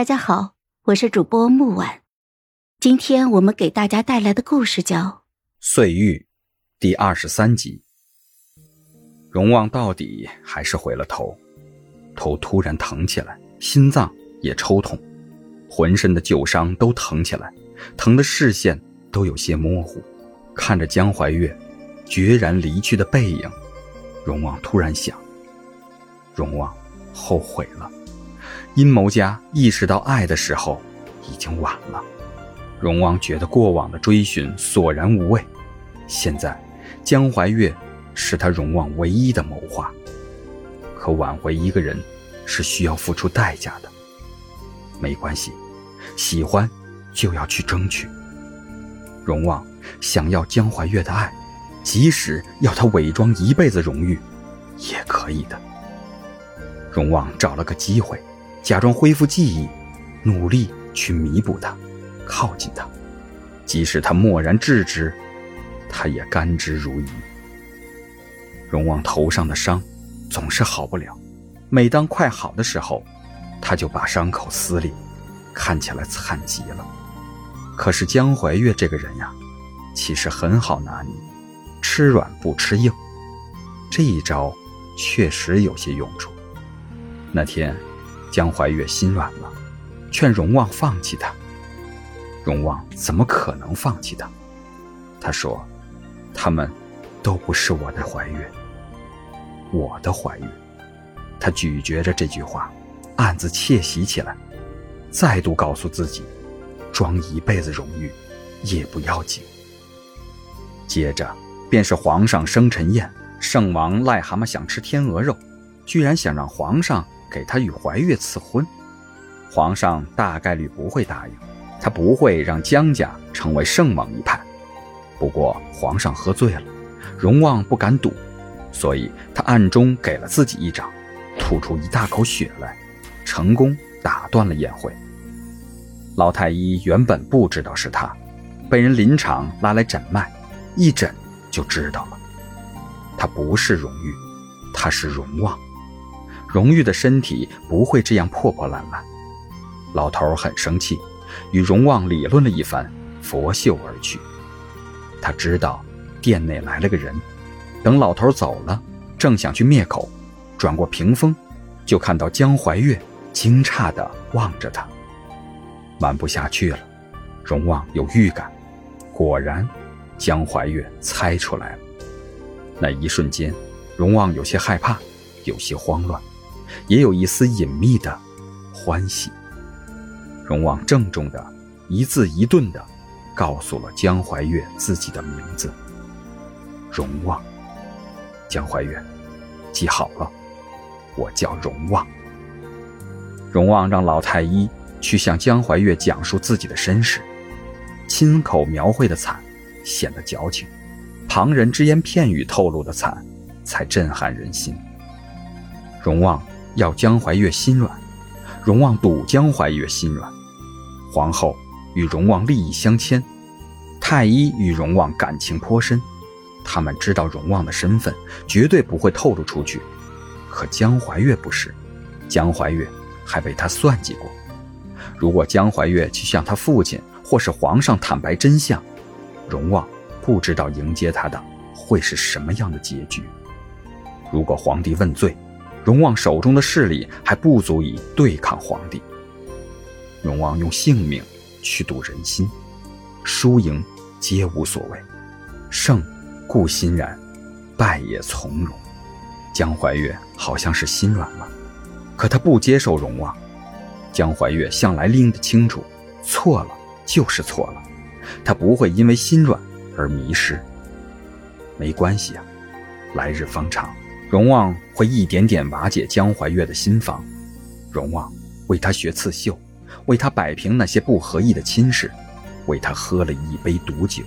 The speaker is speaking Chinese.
大家好，我是主播木婉，今天我们给大家带来的故事叫《碎玉》第二十三集。荣旺到底还是回了头，头突然疼起来，心脏也抽痛，浑身的旧伤都疼起来，疼的视线都有些模糊。看着江怀月决然离去的背影，荣旺突然想：荣旺后悔了。阴谋家意识到爱的时候，已经晚了。荣旺觉得过往的追寻索然无味，现在江怀月是他荣旺唯一的谋划。可挽回一个人，是需要付出代价的。没关系，喜欢就要去争取。荣旺想要江怀月的爱，即使要他伪装一辈子荣誉，也可以的。荣旺找了个机会。假装恢复记忆，努力去弥补他，靠近他。即使他默然制止，他也甘之如饴。荣王头上的伤总是好不了，每当快好的时候，他就把伤口撕裂，看起来惨极了。可是江怀月这个人呀，其实很好拿捏，吃软不吃硬，这一招确实有些用处。那天。江怀月心软了，劝荣旺放弃他。荣旺怎么可能放弃他？他说：“他们都不是我的怀月，我的怀月。”他咀嚼着这句话，暗自窃喜起来，再度告诉自己：装一辈子荣誉也不要紧。接着便是皇上生辰宴，圣王癞蛤蟆想吃天鹅肉，居然想让皇上。给他与怀月赐婚，皇上大概率不会答应，他不会让江家成为圣王一派。不过皇上喝醉了，荣旺不敢赌，所以他暗中给了自己一掌，吐出一大口血来，成功打断了宴会。老太医原本不知道是他，被人临场拉来诊脉，一诊就知道了，他不是荣誉，他是荣旺。荣誉的身体不会这样破破烂烂。老头很生气，与荣旺理论了一番，拂袖而去。他知道店内来了个人，等老头走了，正想去灭口，转过屏风，就看到江怀月惊诧地望着他。瞒不下去了，荣旺有预感，果然，江怀月猜出来了。那一瞬间，荣旺有些害怕，有些慌乱。也有一丝隐秘的欢喜。荣旺郑重的一字一顿的告诉了江怀月自己的名字：荣旺。江怀月，记好了，我叫荣旺。荣旺让老太医去向江怀月讲述自己的身世，亲口描绘的惨显得矫情，旁人只言片语透露的惨才震撼人心。荣旺。要江怀月心软，荣旺赌江怀月心软。皇后与荣旺利益相牵，太医与荣旺感情颇深，他们知道荣旺的身份，绝对不会透露出去。可江怀月不是，江怀月还被他算计过。如果江怀月去向他父亲或是皇上坦白真相，荣旺不知道迎接他的会是什么样的结局。如果皇帝问罪，荣旺手中的势力还不足以对抗皇帝。荣旺用性命去赌人心，输赢皆无所谓，胜固欣然，败也从容。江怀月好像是心软了，可他不接受荣旺。江怀月向来拎得清楚，错了就是错了，他不会因为心软而迷失。没关系啊，来日方长。荣旺会一点点瓦解江淮月的心房，荣旺为他学刺绣，为他摆平那些不合意的亲事，为他喝了一杯毒酒。